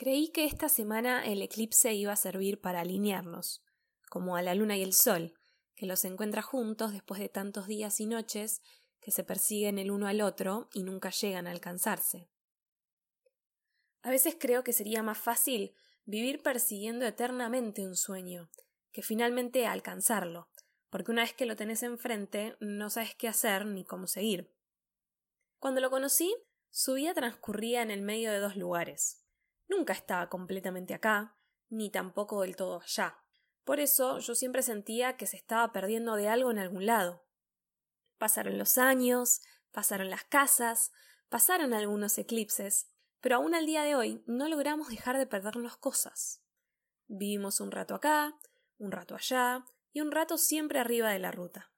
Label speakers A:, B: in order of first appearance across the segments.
A: Creí que esta semana el eclipse iba a servir para alinearnos, como a la luna y el sol, que los encuentra juntos después de tantos días y noches que se persiguen el uno al otro y nunca llegan a alcanzarse. A veces creo que sería más fácil vivir persiguiendo eternamente un sueño, que finalmente alcanzarlo, porque una vez que lo tenés enfrente no sabes qué hacer ni cómo seguir. Cuando lo conocí, su vida transcurría en el medio de dos lugares. Nunca estaba completamente acá, ni tampoco del todo allá. Por eso yo siempre sentía que se estaba perdiendo de algo en algún lado. Pasaron los años, pasaron las casas, pasaron algunos eclipses, pero aún al día de hoy no logramos dejar de perdernos cosas. Vivimos un rato acá, un rato allá, y un rato siempre arriba de la ruta.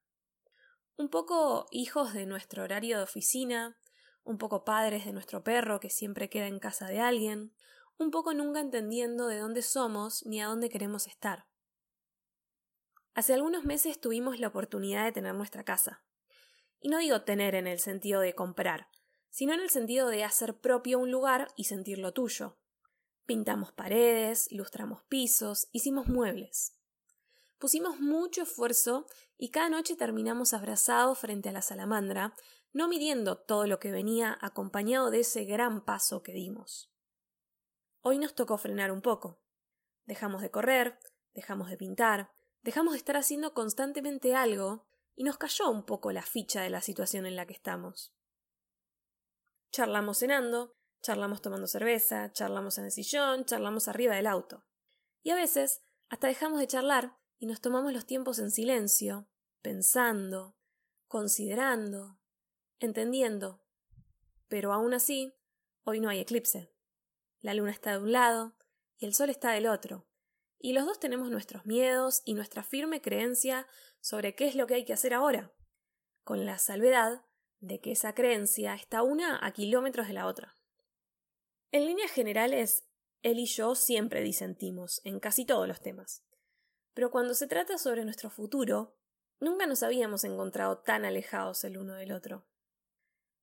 A: Un poco hijos de nuestro horario de oficina, un poco padres de nuestro perro que siempre queda en casa de alguien, un poco nunca entendiendo de dónde somos ni a dónde queremos estar. Hace algunos meses tuvimos la oportunidad de tener nuestra casa. Y no digo tener en el sentido de comprar, sino en el sentido de hacer propio un lugar y sentirlo tuyo. Pintamos paredes, lustramos pisos, hicimos muebles. Pusimos mucho esfuerzo y cada noche terminamos abrazados frente a la salamandra, no midiendo todo lo que venía acompañado de ese gran paso que dimos. Hoy nos tocó frenar un poco. Dejamos de correr, dejamos de pintar, dejamos de estar haciendo constantemente algo y nos cayó un poco la ficha de la situación en la que estamos. Charlamos cenando, charlamos tomando cerveza, charlamos en el sillón, charlamos arriba del auto. Y a veces hasta dejamos de charlar y nos tomamos los tiempos en silencio, pensando, considerando, entendiendo. Pero aún así, hoy no hay eclipse. La luna está de un lado y el sol está del otro. Y los dos tenemos nuestros miedos y nuestra firme creencia sobre qué es lo que hay que hacer ahora, con la salvedad de que esa creencia está una a kilómetros de la otra. En líneas generales, él y yo siempre disentimos en casi todos los temas. Pero cuando se trata sobre nuestro futuro, nunca nos habíamos encontrado tan alejados el uno del otro.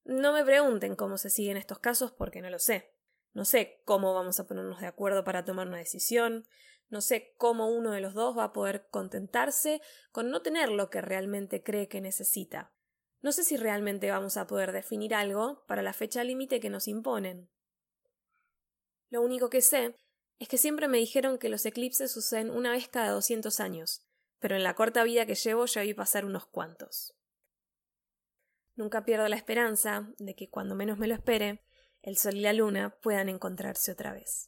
A: No me pregunten cómo se siguen estos casos porque no lo sé. No sé cómo vamos a ponernos de acuerdo para tomar una decisión, no sé cómo uno de los dos va a poder contentarse con no tener lo que realmente cree que necesita. No sé si realmente vamos a poder definir algo para la fecha límite que nos imponen. Lo único que sé es que siempre me dijeron que los eclipses suceden una vez cada 200 años, pero en la corta vida que llevo ya vi pasar unos cuantos. Nunca pierdo la esperanza de que cuando menos me lo espere, el sol y la luna puedan encontrarse otra vez.